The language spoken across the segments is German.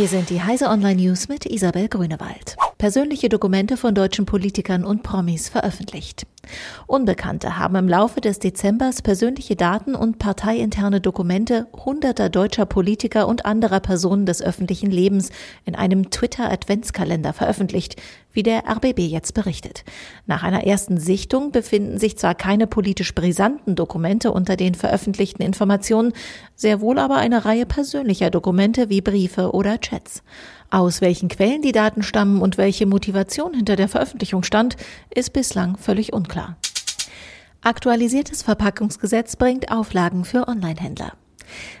Hier sind die Heise Online News mit Isabel Grünewald. Persönliche Dokumente von deutschen Politikern und Promis veröffentlicht. Unbekannte haben im Laufe des Dezembers persönliche Daten und parteiinterne Dokumente hunderter deutscher Politiker und anderer Personen des öffentlichen Lebens in einem Twitter-Adventskalender veröffentlicht, wie der RBB jetzt berichtet. Nach einer ersten Sichtung befinden sich zwar keine politisch brisanten Dokumente unter den veröffentlichten Informationen, sehr wohl aber eine Reihe persönlicher Dokumente wie Briefe oder Chats. Aus welchen Quellen die Daten stammen und welche Motivation hinter der Veröffentlichung stand, ist bislang völlig unklar. Aktualisiertes Verpackungsgesetz bringt Auflagen für Onlinehändler.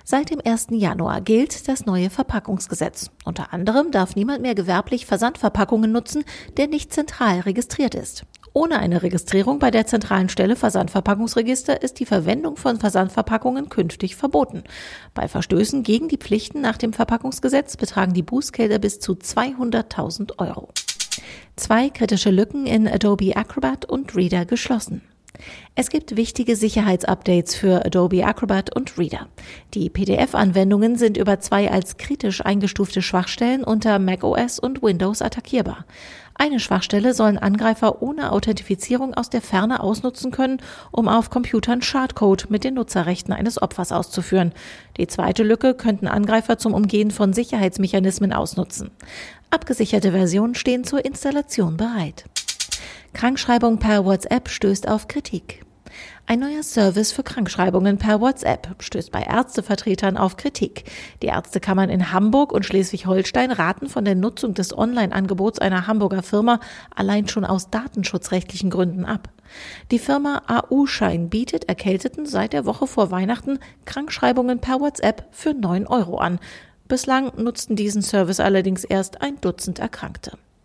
Seit dem 1. Januar gilt das neue Verpackungsgesetz. Unter anderem darf niemand mehr gewerblich Versandverpackungen nutzen, der nicht zentral registriert ist. Ohne eine Registrierung bei der zentralen Stelle Versandverpackungsregister ist die Verwendung von Versandverpackungen künftig verboten. Bei Verstößen gegen die Pflichten nach dem Verpackungsgesetz betragen die Bußgelder bis zu 200.000 Euro. Zwei kritische Lücken in Adobe Acrobat und Reader geschlossen. Es gibt wichtige Sicherheitsupdates für Adobe Acrobat und Reader. Die PDF-Anwendungen sind über zwei als kritisch eingestufte Schwachstellen unter macOS und Windows attackierbar. Eine Schwachstelle sollen Angreifer ohne Authentifizierung aus der Ferne ausnutzen können, um auf Computern Schadcode mit den Nutzerrechten eines Opfers auszuführen. Die zweite Lücke könnten Angreifer zum Umgehen von Sicherheitsmechanismen ausnutzen. Abgesicherte Versionen stehen zur Installation bereit. Krankschreibung per WhatsApp stößt auf Kritik. Ein neuer Service für Krankschreibungen per WhatsApp stößt bei Ärztevertretern auf Kritik. Die Ärztekammern in Hamburg und Schleswig-Holstein raten von der Nutzung des Online-Angebots einer Hamburger Firma allein schon aus datenschutzrechtlichen Gründen ab. Die Firma AU-Schein bietet Erkälteten seit der Woche vor Weihnachten Krankschreibungen per WhatsApp für 9 Euro an. Bislang nutzten diesen Service allerdings erst ein Dutzend Erkrankte.